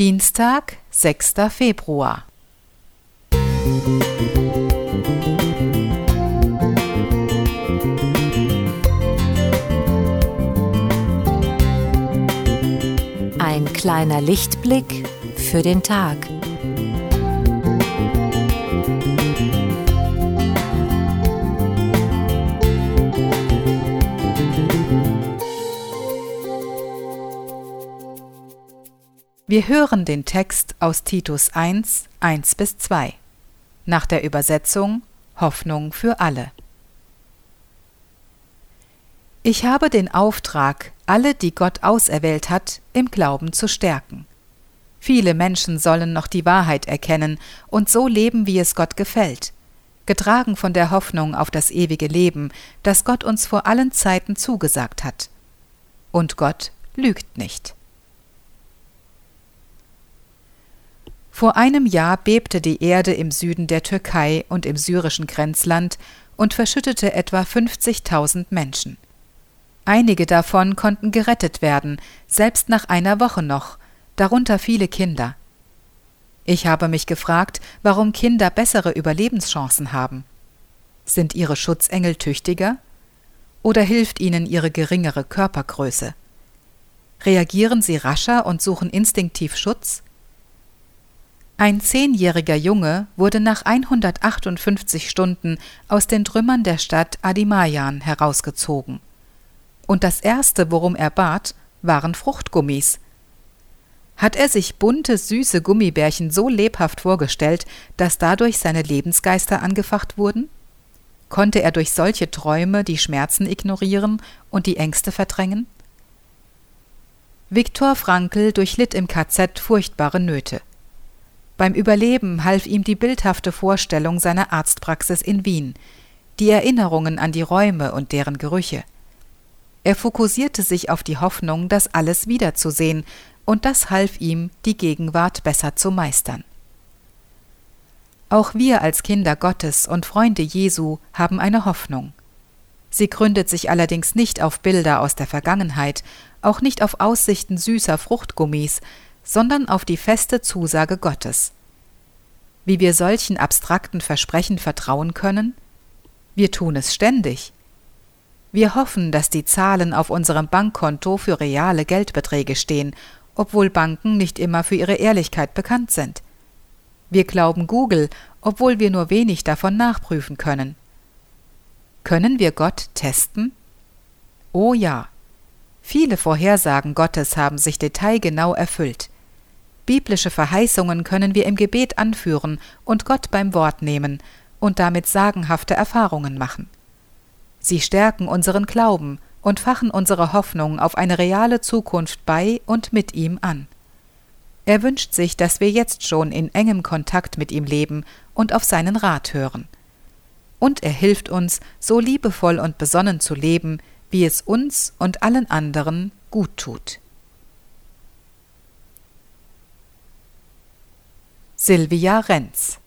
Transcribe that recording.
Dienstag, 6. Februar. Ein kleiner Lichtblick für den Tag. Wir hören den Text aus Titus 1, 1 bis 2. Nach der Übersetzung Hoffnung für alle. Ich habe den Auftrag, alle, die Gott auserwählt hat, im Glauben zu stärken. Viele Menschen sollen noch die Wahrheit erkennen und so leben, wie es Gott gefällt, getragen von der Hoffnung auf das ewige Leben, das Gott uns vor allen Zeiten zugesagt hat. Und Gott lügt nicht. Vor einem Jahr bebte die Erde im Süden der Türkei und im syrischen Grenzland und verschüttete etwa 50.000 Menschen. Einige davon konnten gerettet werden, selbst nach einer Woche noch, darunter viele Kinder. Ich habe mich gefragt, warum Kinder bessere Überlebenschancen haben. Sind ihre Schutzengel tüchtiger? Oder hilft ihnen ihre geringere Körpergröße? Reagieren sie rascher und suchen instinktiv Schutz? Ein zehnjähriger Junge wurde nach 158 Stunden aus den Trümmern der Stadt Adimayan herausgezogen. Und das erste, worum er bat, waren Fruchtgummis. Hat er sich bunte, süße Gummibärchen so lebhaft vorgestellt, dass dadurch seine Lebensgeister angefacht wurden? Konnte er durch solche Träume die Schmerzen ignorieren und die Ängste verdrängen? Viktor Frankl durchlitt im KZ furchtbare Nöte. Beim Überleben half ihm die bildhafte Vorstellung seiner Arztpraxis in Wien, die Erinnerungen an die Räume und deren Gerüche. Er fokussierte sich auf die Hoffnung, das alles wiederzusehen, und das half ihm, die Gegenwart besser zu meistern. Auch wir als Kinder Gottes und Freunde Jesu haben eine Hoffnung. Sie gründet sich allerdings nicht auf Bilder aus der Vergangenheit, auch nicht auf Aussichten süßer Fruchtgummis, sondern auf die feste Zusage Gottes. Wie wir solchen abstrakten Versprechen vertrauen können? Wir tun es ständig. Wir hoffen, dass die Zahlen auf unserem Bankkonto für reale Geldbeträge stehen, obwohl Banken nicht immer für ihre Ehrlichkeit bekannt sind. Wir glauben Google, obwohl wir nur wenig davon nachprüfen können. Können wir Gott testen? Oh ja. Viele Vorhersagen Gottes haben sich detailgenau erfüllt. Biblische Verheißungen können wir im Gebet anführen und Gott beim Wort nehmen und damit sagenhafte Erfahrungen machen. Sie stärken unseren Glauben und fachen unsere Hoffnung auf eine reale Zukunft bei und mit ihm an. Er wünscht sich, dass wir jetzt schon in engem Kontakt mit ihm leben und auf seinen Rat hören. Und er hilft uns, so liebevoll und besonnen zu leben, wie es uns und allen anderen gut tut. Silvia Renz